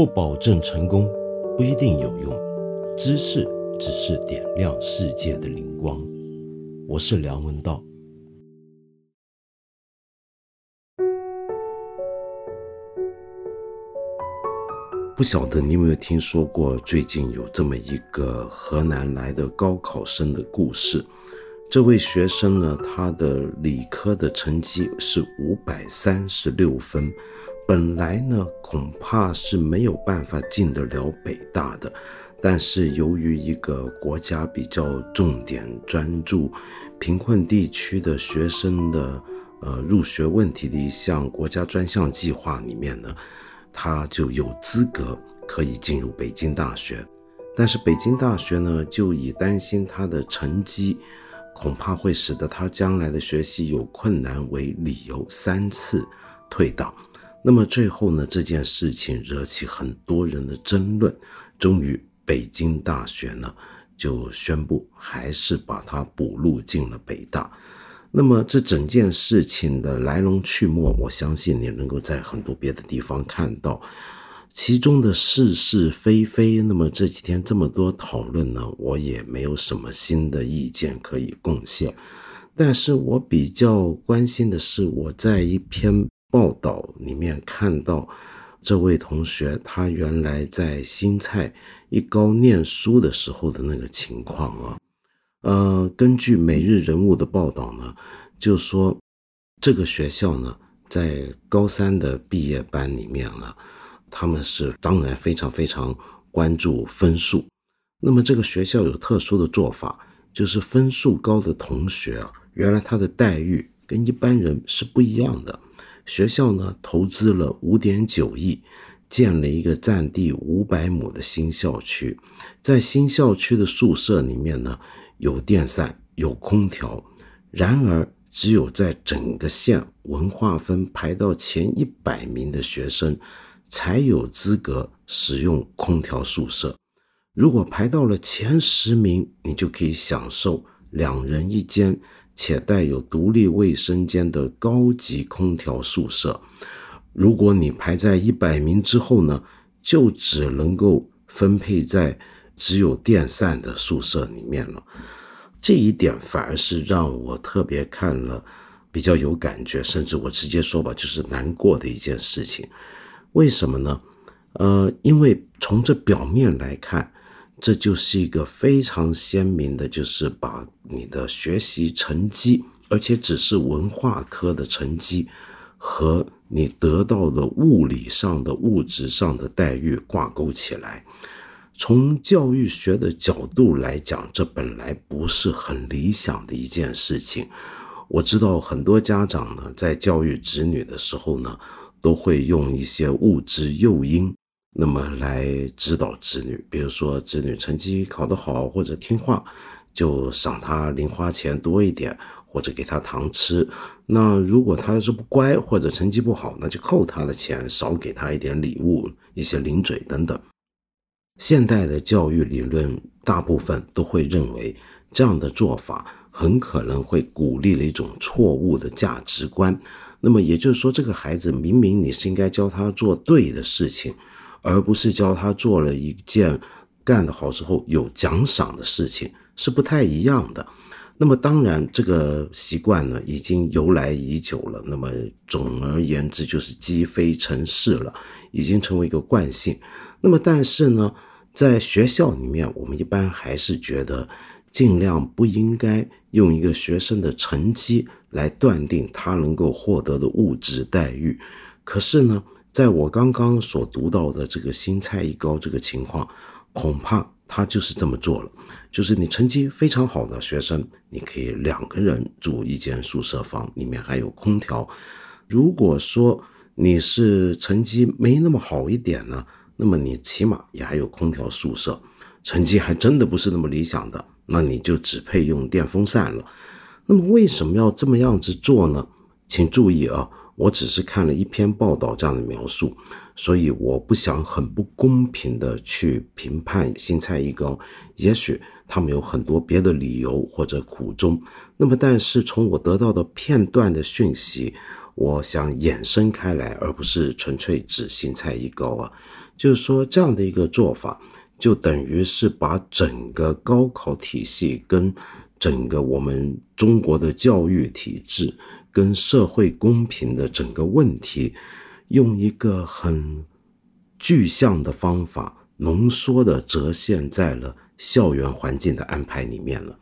不保证成功，不一定有用。知识只是点亮世界的灵光。我是梁文道。不晓得你有没有听说过，最近有这么一个河南来的高考生的故事。这位学生呢，他的理科的成绩是五百三十六分，本来呢恐怕是没有办法进得了北大的，但是由于一个国家比较重点专注贫困地区的学生的呃入学问题的一项国家专项计划里面呢，他就有资格可以进入北京大学，但是北京大学呢就以担心他的成绩。恐怕会使得他将来的学习有困难为理由，三次退档。那么最后呢？这件事情惹起很多人的争论。终于，北京大学呢就宣布，还是把它补录进了北大。那么这整件事情的来龙去脉，我相信你能够在很多别的地方看到。其中的是是非非，那么这几天这么多讨论呢，我也没有什么新的意见可以贡献。但是我比较关心的是，我在一篇报道里面看到这位同学他原来在新蔡一高念书的时候的那个情况啊。呃，根据每日人物的报道呢，就说这个学校呢，在高三的毕业班里面呢。他们是当然非常非常关注分数，那么这个学校有特殊的做法，就是分数高的同学啊，原来他的待遇跟一般人是不一样的。学校呢投资了五点九亿，建了一个占地五百亩的新校区，在新校区的宿舍里面呢有电扇有空调，然而只有在整个县文化分排到前一百名的学生。才有资格使用空调宿舍。如果排到了前十名，你就可以享受两人一间且带有独立卫生间的高级空调宿舍。如果你排在一百名之后呢，就只能够分配在只有电扇的宿舍里面了。这一点反而是让我特别看了比较有感觉，甚至我直接说吧，就是难过的一件事情。为什么呢？呃，因为从这表面来看，这就是一个非常鲜明的，就是把你的学习成绩，而且只是文化科的成绩，和你得到的物理上的、物质上的待遇挂钩起来。从教育学的角度来讲，这本来不是很理想的一件事情。我知道很多家长呢，在教育子女的时候呢。都会用一些物质诱因，那么来指导子女。比如说，子女成绩考得好或者听话，就赏他零花钱多一点，或者给他糖吃。那如果他要是不乖或者成绩不好，那就扣他的钱，少给他一点礼物、一些零嘴等等。现代的教育理论大部分都会认为，这样的做法很可能会鼓励了一种错误的价值观。那么也就是说，这个孩子明明你是应该教他做对的事情，而不是教他做了一件干得好之后有奖赏的事情，是不太一样的。那么当然，这个习惯呢已经由来已久了。那么总而言之，就是积非成是了，已经成为一个惯性。那么但是呢，在学校里面，我们一般还是觉得尽量不应该用一个学生的成绩。来断定他能够获得的物质待遇，可是呢，在我刚刚所读到的这个新蔡一高这个情况，恐怕他就是这么做了。就是你成绩非常好的学生，你可以两个人住一间宿舍房，里面还有空调。如果说你是成绩没那么好一点呢，那么你起码也还有空调宿舍。成绩还真的不是那么理想的，那你就只配用电风扇了。那么为什么要这么样子做呢？请注意啊，我只是看了一篇报道这样的描述，所以我不想很不公平的去评判新蔡一高，也许他们有很多别的理由或者苦衷。那么，但是从我得到的片段的讯息，我想衍生开来，而不是纯粹指新蔡一高啊。就是说这样的一个做法，就等于是把整个高考体系跟整个我们中国的教育体制跟社会公平的整个问题，用一个很具象的方法浓缩的折现在了校园环境的安排里面了。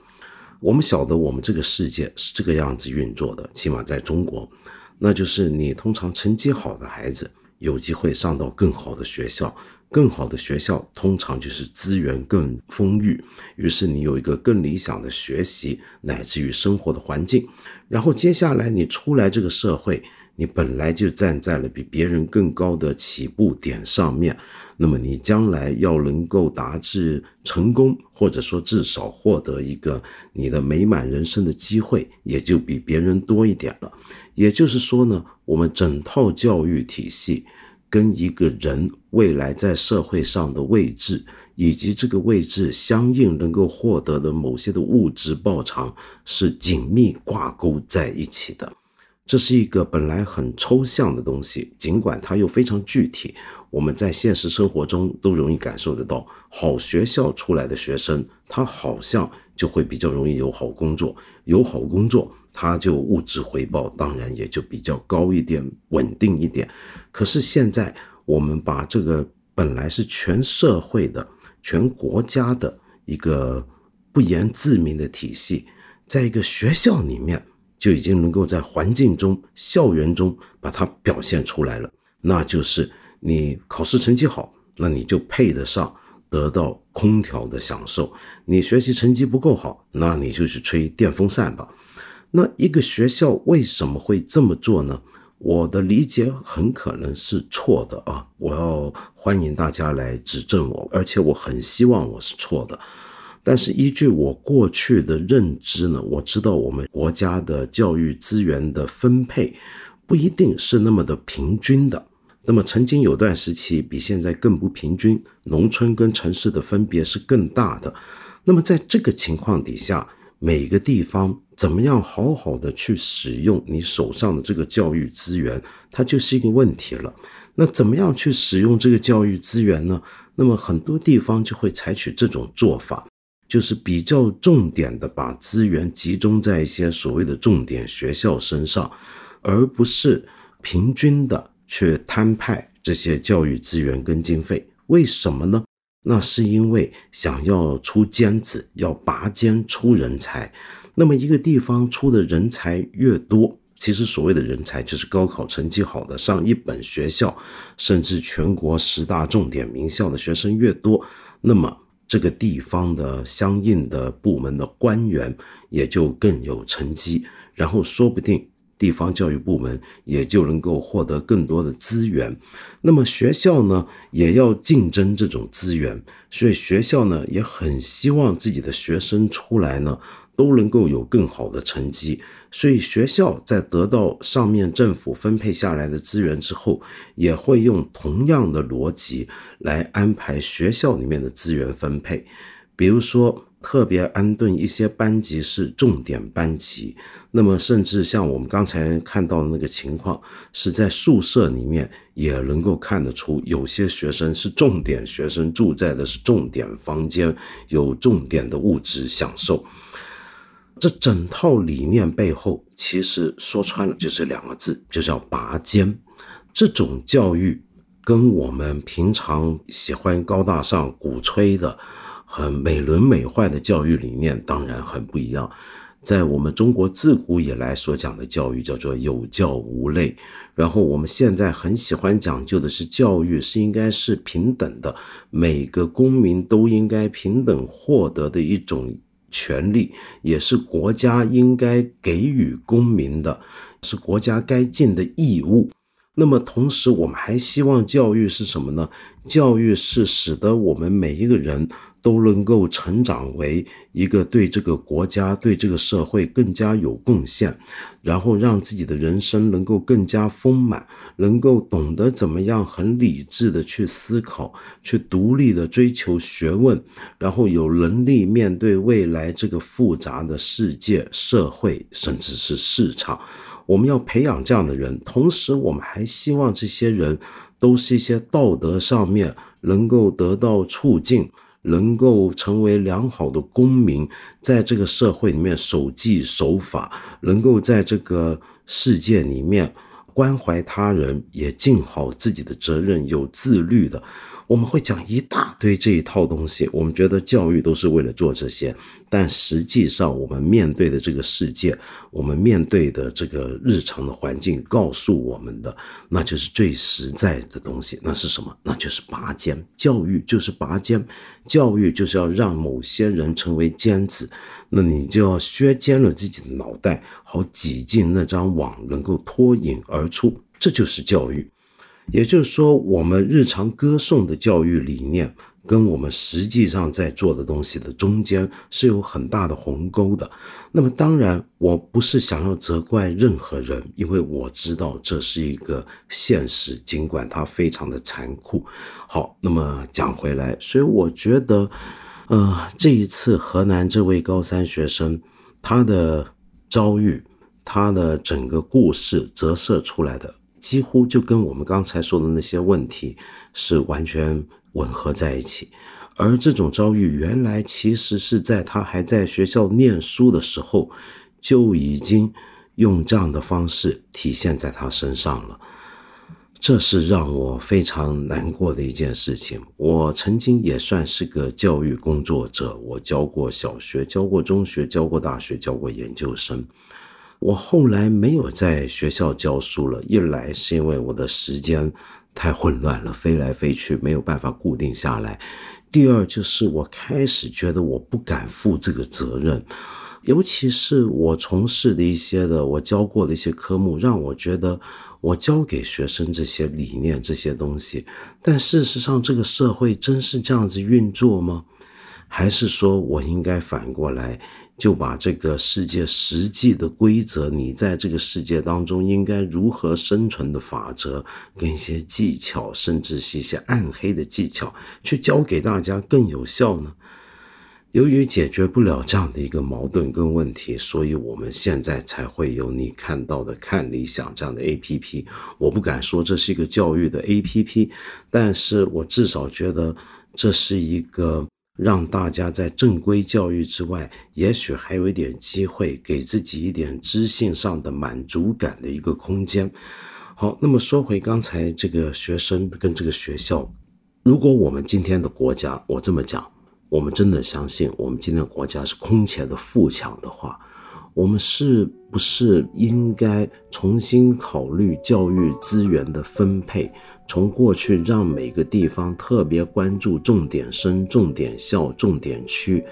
我们晓得，我们这个世界是这个样子运作的，起码在中国，那就是你通常成绩好的孩子有机会上到更好的学校，更好的学校通常就是资源更丰裕，于是你有一个更理想的学习乃至于生活的环境，然后接下来你出来这个社会，你本来就站在了比别人更高的起步点上面。那么你将来要能够达至成功，或者说至少获得一个你的美满人生的机会，也就比别人多一点了。也就是说呢，我们整套教育体系跟一个人未来在社会上的位置，以及这个位置相应能够获得的某些的物质报偿，是紧密挂钩在一起的。这是一个本来很抽象的东西，尽管它又非常具体。我们在现实生活中都容易感受得到，好学校出来的学生，他好像就会比较容易有好工作，有好工作，他就物质回报当然也就比较高一点，稳定一点。可是现在我们把这个本来是全社会的、全国家的一个不言自明的体系，在一个学校里面就已经能够在环境中、校园中把它表现出来了，那就是。你考试成绩好，那你就配得上得到空调的享受。你学习成绩不够好，那你就去吹电风扇吧。那一个学校为什么会这么做呢？我的理解很可能是错的啊！我要欢迎大家来指正我，而且我很希望我是错的。但是依据我过去的认知呢，我知道我们国家的教育资源的分配不一定是那么的平均的。那么曾经有段时期比现在更不平均，农村跟城市的分别是更大的。那么在这个情况底下，每个地方怎么样好好的去使用你手上的这个教育资源，它就是一个问题了。那怎么样去使用这个教育资源呢？那么很多地方就会采取这种做法，就是比较重点的把资源集中在一些所谓的重点学校身上，而不是平均的。去摊派这些教育资源跟经费，为什么呢？那是因为想要出尖子，要拔尖出人才。那么一个地方出的人才越多，其实所谓的人才就是高考成绩好的，上一本学校，甚至全国十大重点名校的学生越多，那么这个地方的相应的部门的官员也就更有成绩，然后说不定。地方教育部门也就能够获得更多的资源，那么学校呢也要竞争这种资源，所以学校呢也很希望自己的学生出来呢都能够有更好的成绩，所以学校在得到上面政府分配下来的资源之后，也会用同样的逻辑来安排学校里面的资源分配，比如说。特别安顿一些班级是重点班级，那么甚至像我们刚才看到的那个情况，是在宿舍里面也能够看得出，有些学生是重点学生，住在的是重点房间，有重点的物质享受。这整套理念背后，其实说穿了就是两个字，就叫拔尖。这种教育跟我们平常喜欢高大上、鼓吹的。很美轮美奂的教育理念当然很不一样，在我们中国自古以来所讲的教育叫做有教无类，然后我们现在很喜欢讲究的是教育是应该是平等的，每个公民都应该平等获得的一种权利，也是国家应该给予公民的，是国家该尽的义务。那么同时，我们还希望教育是什么呢？教育是使得我们每一个人。都能够成长为一个对这个国家、对这个社会更加有贡献，然后让自己的人生能够更加丰满，能够懂得怎么样很理智的去思考，去独立的追求学问，然后有能力面对未来这个复杂的世界、社会，甚至是市场。我们要培养这样的人，同时我们还希望这些人都是一些道德上面能够得到促进，能够成为良好的公民，在这个社会里面守纪守法，能够在这个世界里面关怀他人，也尽好自己的责任，有自律的。我们会讲一大堆这一套东西，我们觉得教育都是为了做这些，但实际上我们面对的这个世界，我们面对的这个日常的环境，告诉我们的，那就是最实在的东西，那是什么？那就是拔尖。教育就是拔尖，教育就是要让某些人成为尖子，那你就要削尖了自己的脑袋，好挤进那张网，能够脱颖而出，这就是教育。也就是说，我们日常歌颂的教育理念，跟我们实际上在做的东西的中间是有很大的鸿沟的。那么，当然，我不是想要责怪任何人，因为我知道这是一个现实，尽管它非常的残酷。好，那么讲回来，所以我觉得，呃，这一次河南这位高三学生他的遭遇，他的整个故事折射出来的。几乎就跟我们刚才说的那些问题是完全吻合在一起，而这种遭遇原来其实是在他还在学校念书的时候就已经用这样的方式体现在他身上了，这是让我非常难过的一件事情。我曾经也算是个教育工作者，我教过小学，教过中学，教过大学，教过研究生。我后来没有在学校教书了，一来是因为我的时间太混乱了，飞来飞去没有办法固定下来；第二就是我开始觉得我不敢负这个责任，尤其是我从事的一些的我教过的一些科目，让我觉得我教给学生这些理念这些东西，但事实上这个社会真是这样子运作吗？还是说我应该反过来？就把这个世界实际的规则，你在这个世界当中应该如何生存的法则，跟一些技巧，甚至是一些暗黑的技巧，去教给大家更有效呢？由于解决不了这样的一个矛盾跟问题，所以我们现在才会有你看到的看理想这样的 A P P。我不敢说这是一个教育的 A P P，但是我至少觉得这是一个。让大家在正规教育之外，也许还有一点机会，给自己一点知性上的满足感的一个空间。好，那么说回刚才这个学生跟这个学校，如果我们今天的国家，我这么讲，我们真的相信我们今天的国家是空前的富强的话。我们是不是应该重新考虑教育资源的分配？从过去让每个地方特别关注重点生、重点校、重点区，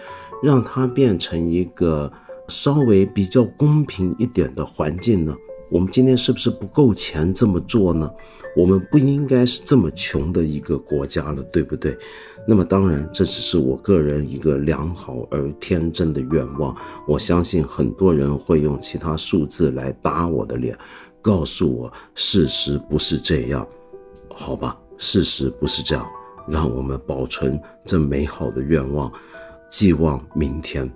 让它变成一个稍微比较公平一点的环境呢？我们今天是不是不够钱这么做呢？我们不应该是这么穷的一个国家了，对不对？那么当然，这只是我个人一个良好而天真的愿望。我相信很多人会用其他数字来打我的脸，告诉我事实不是这样。好吧，事实不是这样。让我们保存这美好的愿望，寄望明天。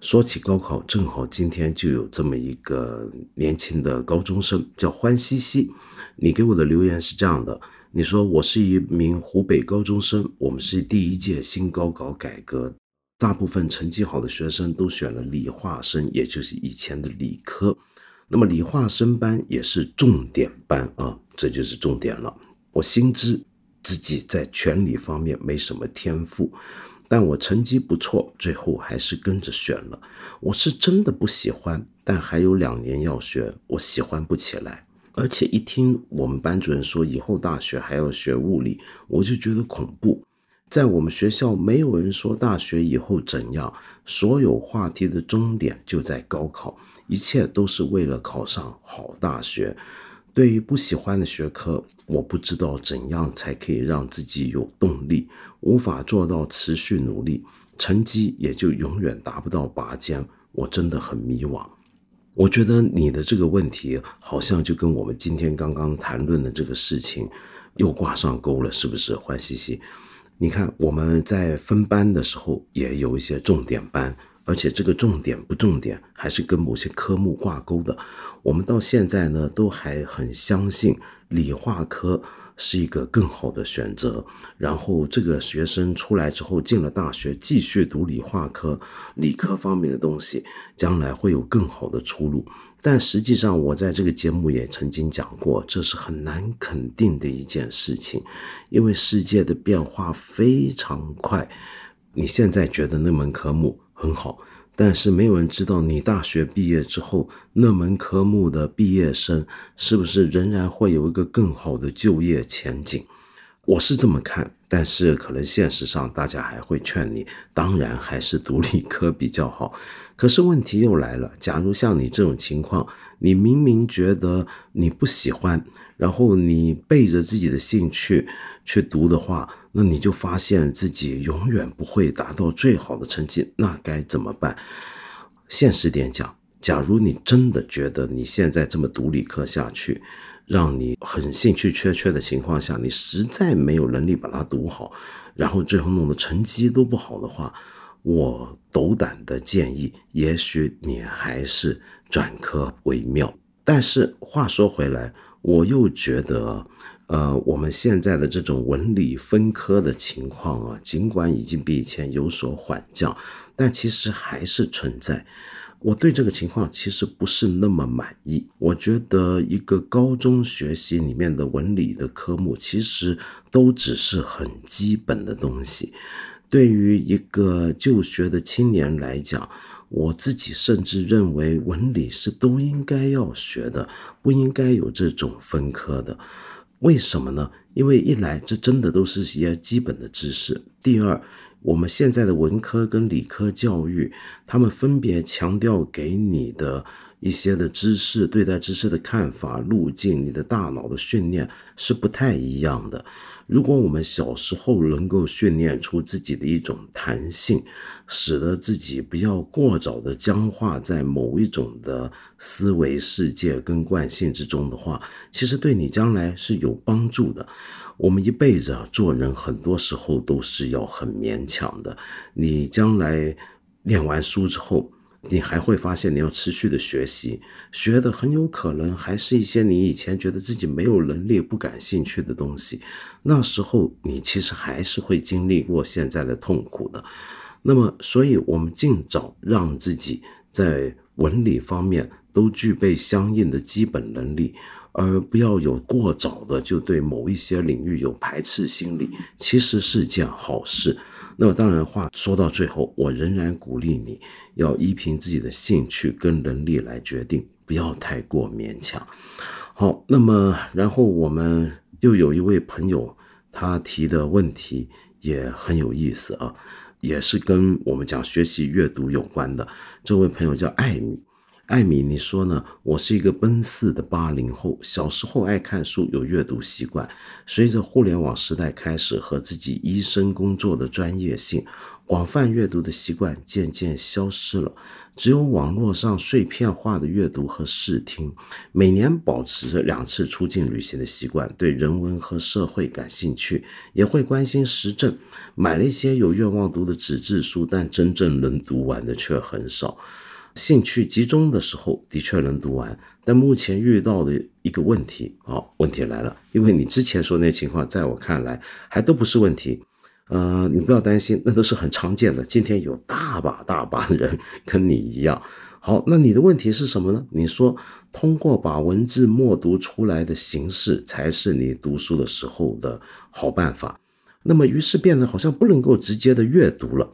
说起高考，正好今天就有这么一个年轻的高中生，叫欢西西。你给我的留言是这样的：你说我是一名湖北高中生，我们是第一届新高考改革，大部分成绩好的学生都选了理化生，也就是以前的理科。那么理化生班也是重点班啊，这就是重点了。我心知自己在全理方面没什么天赋。但我成绩不错，最后还是跟着选了。我是真的不喜欢，但还有两年要学，我喜欢不起来。而且一听我们班主任说以后大学还要学物理，我就觉得恐怖。在我们学校，没有人说大学以后怎样，所有话题的终点就在高考，一切都是为了考上好大学。对于不喜欢的学科，我不知道怎样才可以让自己有动力，无法做到持续努力，成绩也就永远达不到拔尖。我真的很迷惘。我觉得你的这个问题好像就跟我们今天刚刚谈论的这个事情又挂上钩了，是不是？欢喜喜，你看我们在分班的时候也有一些重点班，而且这个重点不重点，还是跟某些科目挂钩的。我们到现在呢，都还很相信理化科是一个更好的选择。然后这个学生出来之后进了大学，继续读理化科、理科方面的东西，将来会有更好的出路。但实际上，我在这个节目也曾经讲过，这是很难肯定的一件事情，因为世界的变化非常快。你现在觉得那门科目很好。但是没有人知道，你大学毕业之后，那门科目的毕业生是不是仍然会有一个更好的就业前景？我是这么看，但是可能现实上大家还会劝你，当然还是读理科比较好。可是问题又来了，假如像你这种情况，你明明觉得你不喜欢，然后你背着自己的兴趣去读的话。那你就发现自己永远不会达到最好的成绩，那该怎么办？现实点讲，假如你真的觉得你现在这么读理科下去，让你很兴趣缺缺的情况下，你实在没有能力把它读好，然后最后弄得成绩都不好的话，我斗胆的建议，也许你还是转科为妙。但是话说回来，我又觉得。呃，我们现在的这种文理分科的情况啊，尽管已经比以前有所缓降，但其实还是存在。我对这个情况其实不是那么满意。我觉得一个高中学习里面的文理的科目，其实都只是很基本的东西。对于一个就学的青年来讲，我自己甚至认为文理是都应该要学的，不应该有这种分科的。为什么呢？因为一来，这真的都是一些基本的知识；第二，我们现在的文科跟理科教育，他们分别强调给你的一些的知识、对待知识的看法、路径、你的大脑的训练是不太一样的。如果我们小时候能够训练出自己的一种弹性，使得自己不要过早的僵化在某一种的思维世界跟惯性之中的话，其实对你将来是有帮助的。我们一辈子啊做人，很多时候都是要很勉强的。你将来念完书之后。你还会发现，你要持续的学习，学的很有可能还是一些你以前觉得自己没有能力、不感兴趣的东西。那时候你其实还是会经历过现在的痛苦的。那么，所以我们尽早让自己在文理方面都具备相应的基本能力，而不要有过早的就对某一些领域有排斥心理，其实是件好事。那么当然话说到最后，我仍然鼓励你要依凭自己的兴趣跟能力来决定，不要太过勉强。好，那么然后我们又有一位朋友，他提的问题也很有意思啊，也是跟我们讲学习阅读有关的。这位朋友叫艾米。艾米，你说呢？我是一个奔四的八零后，小时候爱看书，有阅读习惯。随着互联网时代开始和自己医生工作的专业性，广泛阅读的习惯渐渐消失了，只有网络上碎片化的阅读和视听。每年保持着两次出境旅行的习惯，对人文和社会感兴趣，也会关心时政。买了一些有愿望读的纸质书，但真正能读完的却很少。兴趣集中的时候，的确能读完，但目前遇到的一个问题，好，问题来了，因为你之前说那情况，在我看来还都不是问题，呃，你不要担心，那都是很常见的。今天有大把大把人跟你一样，好，那你的问题是什么呢？你说通过把文字默读出来的形式，才是你读书的时候的好办法，那么于是变得好像不能够直接的阅读了。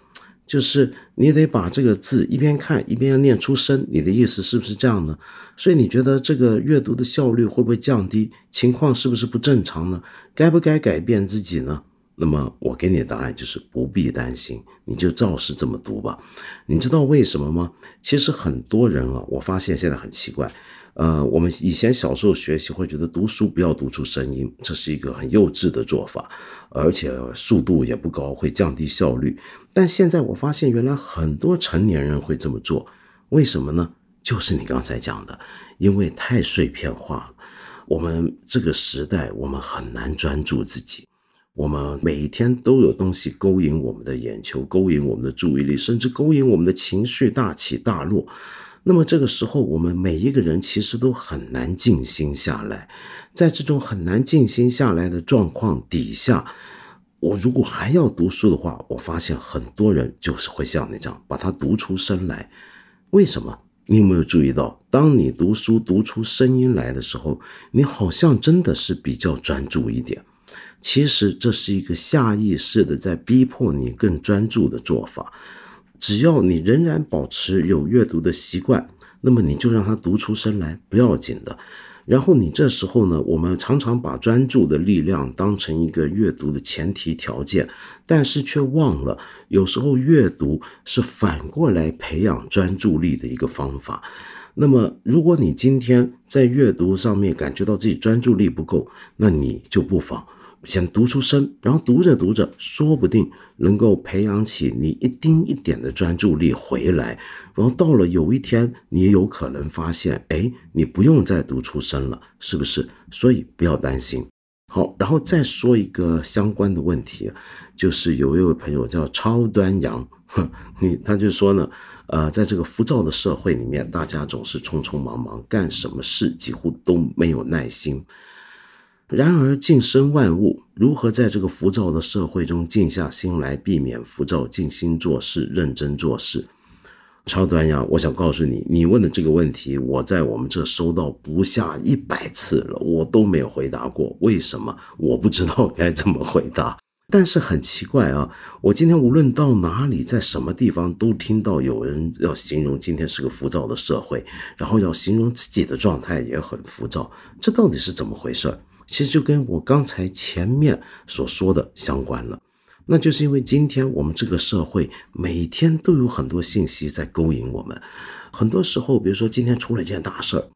就是你得把这个字一边看一边要念出声，你的意思是不是这样呢？所以你觉得这个阅读的效率会不会降低？情况是不是不正常呢？该不该改变自己呢？那么我给你的答案就是不必担心，你就照实这么读吧。你知道为什么吗？其实很多人啊，我发现现在很奇怪。呃，我们以前小时候学习会觉得读书不要读出声音，这是一个很幼稚的做法，而且速度也不高，会降低效率。但现在我发现，原来很多成年人会这么做，为什么呢？就是你刚才讲的，因为太碎片化了。我们这个时代，我们很难专注自己。我们每一天都有东西勾引我们的眼球，勾引我们的注意力，甚至勾引我们的情绪大起大落。那么这个时候，我们每一个人其实都很难静心下来。在这种很难静心下来的状况底下，我如果还要读书的话，我发现很多人就是会像你这样把它读出声来。为什么？你有没有注意到，当你读书读出声音来的时候，你好像真的是比较专注一点。其实这是一个下意识的在逼迫你更专注的做法。只要你仍然保持有阅读的习惯，那么你就让它读出声来，不要紧的。然后你这时候呢，我们常常把专注的力量当成一个阅读的前提条件，但是却忘了，有时候阅读是反过来培养专注力的一个方法。那么，如果你今天在阅读上面感觉到自己专注力不够，那你就不妨。先读出声，然后读着读着，说不定能够培养起你一丁一点的专注力回来。然后到了有一天，你也有可能发现，哎，你不用再读出声了，是不是？所以不要担心。好，然后再说一个相关的问题，就是有一位朋友叫超端阳，你他就说呢，呃，在这个浮躁的社会里面，大家总是匆匆忙忙，干什么事几乎都没有耐心。然而，静生万物，如何在这个浮躁的社会中静下心来，避免浮躁，静心做事，认真做事？超端阳，我想告诉你，你问的这个问题，我在我们这收到不下一百次了，我都没有回答过。为什么？我不知道该怎么回答。但是很奇怪啊，我今天无论到哪里，在什么地方，都听到有人要形容今天是个浮躁的社会，然后要形容自己的状态也很浮躁，这到底是怎么回事？其实就跟我刚才前面所说的相关了，那就是因为今天我们这个社会每天都有很多信息在勾引我们，很多时候，比如说今天出了一件大事儿，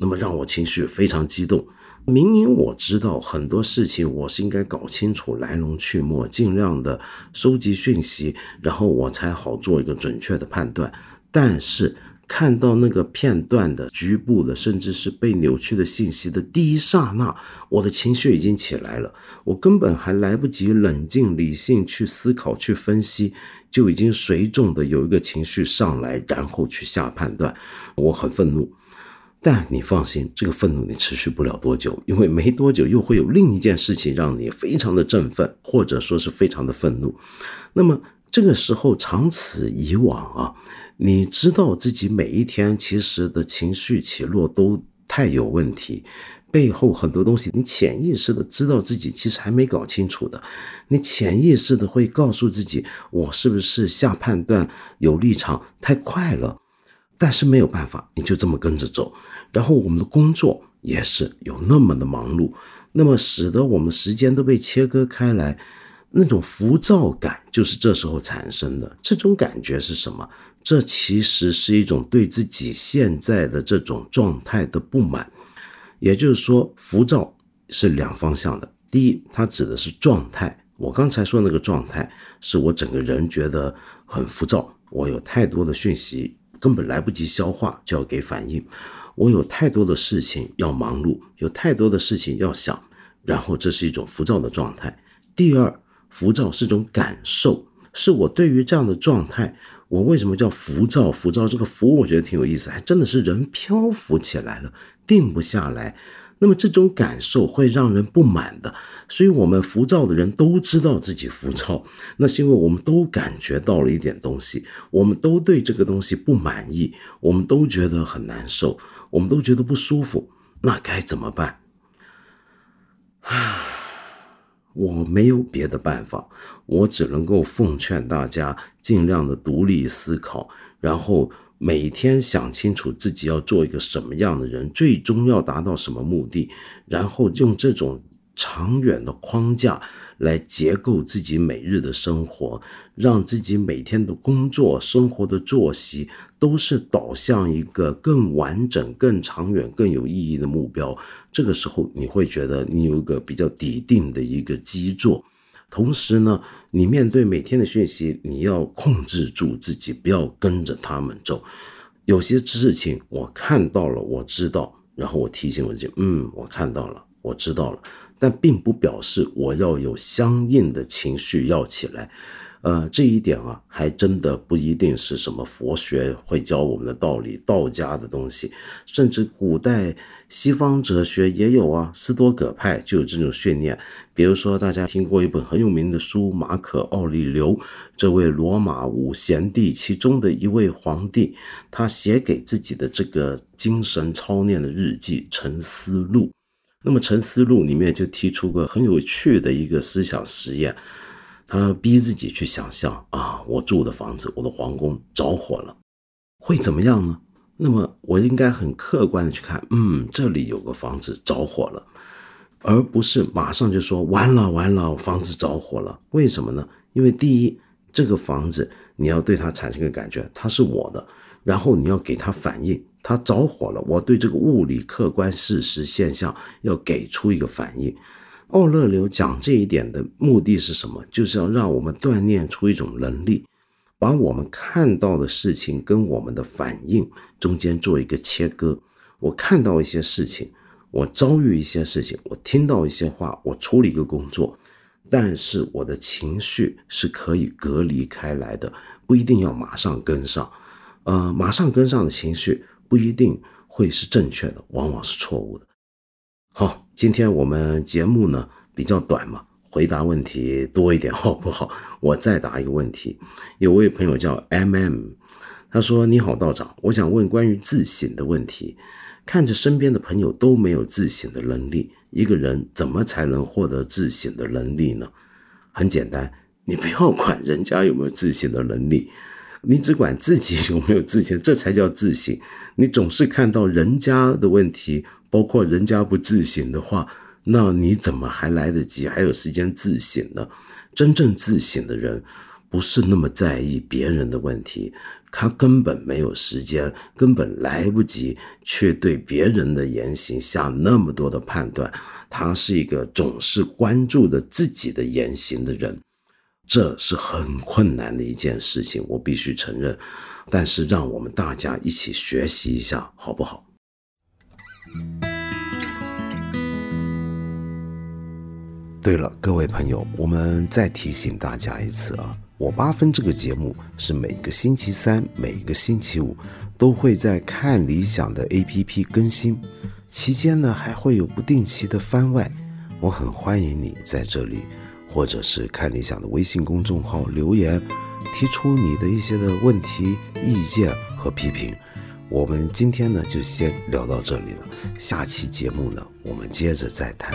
那么让我情绪非常激动。明明我知道很多事情，我是应该搞清楚来龙去脉，尽量的收集讯息，然后我才好做一个准确的判断，但是。看到那个片段的局部的，甚至是被扭曲的信息的第一刹那，我的情绪已经起来了。我根本还来不及冷静理性去思考、去分析，就已经随众的有一个情绪上来，然后去下判断。我很愤怒，但你放心，这个愤怒你持续不了多久，因为没多久又会有另一件事情让你非常的振奋，或者说是非常的愤怒。那么这个时候，长此以往啊。你知道自己每一天其实的情绪起落都太有问题，背后很多东西你潜意识的知道自己其实还没搞清楚的，你潜意识的会告诉自己我是不是下判断有立场太快了，但是没有办法，你就这么跟着走，然后我们的工作也是有那么的忙碌，那么使得我们时间都被切割开来，那种浮躁感就是这时候产生的，这种感觉是什么？这其实是一种对自己现在的这种状态的不满，也就是说，浮躁是两方向的。第一，它指的是状态。我刚才说那个状态，是我整个人觉得很浮躁，我有太多的讯息根本来不及消化就要给反应，我有太多的事情要忙碌，有太多的事情要想，然后这是一种浮躁的状态。第二，浮躁是种感受，是我对于这样的状态。我为什么叫浮躁？浮躁这个浮，我觉得挺有意思，还真的是人漂浮起来了，定不下来。那么这种感受会让人不满的，所以我们浮躁的人都知道自己浮躁，那是因为我们都感觉到了一点东西，我们都对这个东西不满意，我们都觉得很难受，我们都觉得不舒服，那该怎么办？啊！我没有别的办法，我只能够奉劝大家尽量的独立思考，然后每天想清楚自己要做一个什么样的人，最终要达到什么目的，然后用这种长远的框架。来结构自己每日的生活，让自己每天的工作、生活的作息都是导向一个更完整、更长远、更有意义的目标。这个时候，你会觉得你有一个比较笃定的一个基座。同时呢，你面对每天的讯息，你要控制住自己，不要跟着他们走。有些事情我看到了，我知道，然后我提醒我自己，嗯，我看到了。我知道了，但并不表示我要有相应的情绪要起来。呃，这一点啊，还真的不一定是什么佛学会教我们的道理，道家的东西，甚至古代西方哲学也有啊，斯多葛派就有这种训练。比如说，大家听过一本很有名的书《马可·奥利留》，这位罗马五贤帝其中的一位皇帝，他写给自己的这个精神操练的日记《沉思录》。那么，《沉思录》里面就提出个很有趣的一个思想实验。他逼自己去想象啊，我住的房子，我的皇宫着火了，会怎么样呢？那么我应该很客观的去看，嗯，这里有个房子着火了，而不是马上就说完了完了，房子着火了。为什么呢？因为第一，这个房子你要对它产生个感觉，它是我的，然后你要给它反应，它着火了，我对这个物理客观事实现象要给出一个反应。奥勒留讲这一点的目的是什么？就是要让我们锻炼出一种能力，把我们看到的事情跟我们的反应中间做一个切割。我看到一些事情，我遭遇一些事情，我听到一些话，我处理一个工作，但是我的情绪是可以隔离开来的，不一定要马上跟上。呃，马上跟上的情绪不一定会是正确的，往往是错误的。好，今天我们节目呢比较短嘛，回答问题多一点 好不好？我再答一个问题。有位朋友叫 M M，他说：“你好，道长，我想问关于自省的问题。看着身边的朋友都没有自省的能力，一个人怎么才能获得自省的能力呢？很简单，你不要管人家有没有自省的能力，你只管自己 有没有自省，这才叫自省。你总是看到人家的问题。”包括人家不自省的话，那你怎么还来得及，还有时间自省呢？真正自省的人，不是那么在意别人的问题，他根本没有时间，根本来不及去对别人的言行下那么多的判断。他是一个总是关注着自己的言行的人，这是很困难的一件事情，我必须承认。但是让我们大家一起学习一下，好不好？对了，各位朋友，我们再提醒大家一次啊，我八分这个节目是每个星期三、每个星期五都会在看理想的 APP 更新，期间呢还会有不定期的番外，我很欢迎你在这里，或者是看理想的微信公众号留言，提出你的一些的问题、意见和批评。我们今天呢就先聊到这里了，下期节目呢我们接着再谈。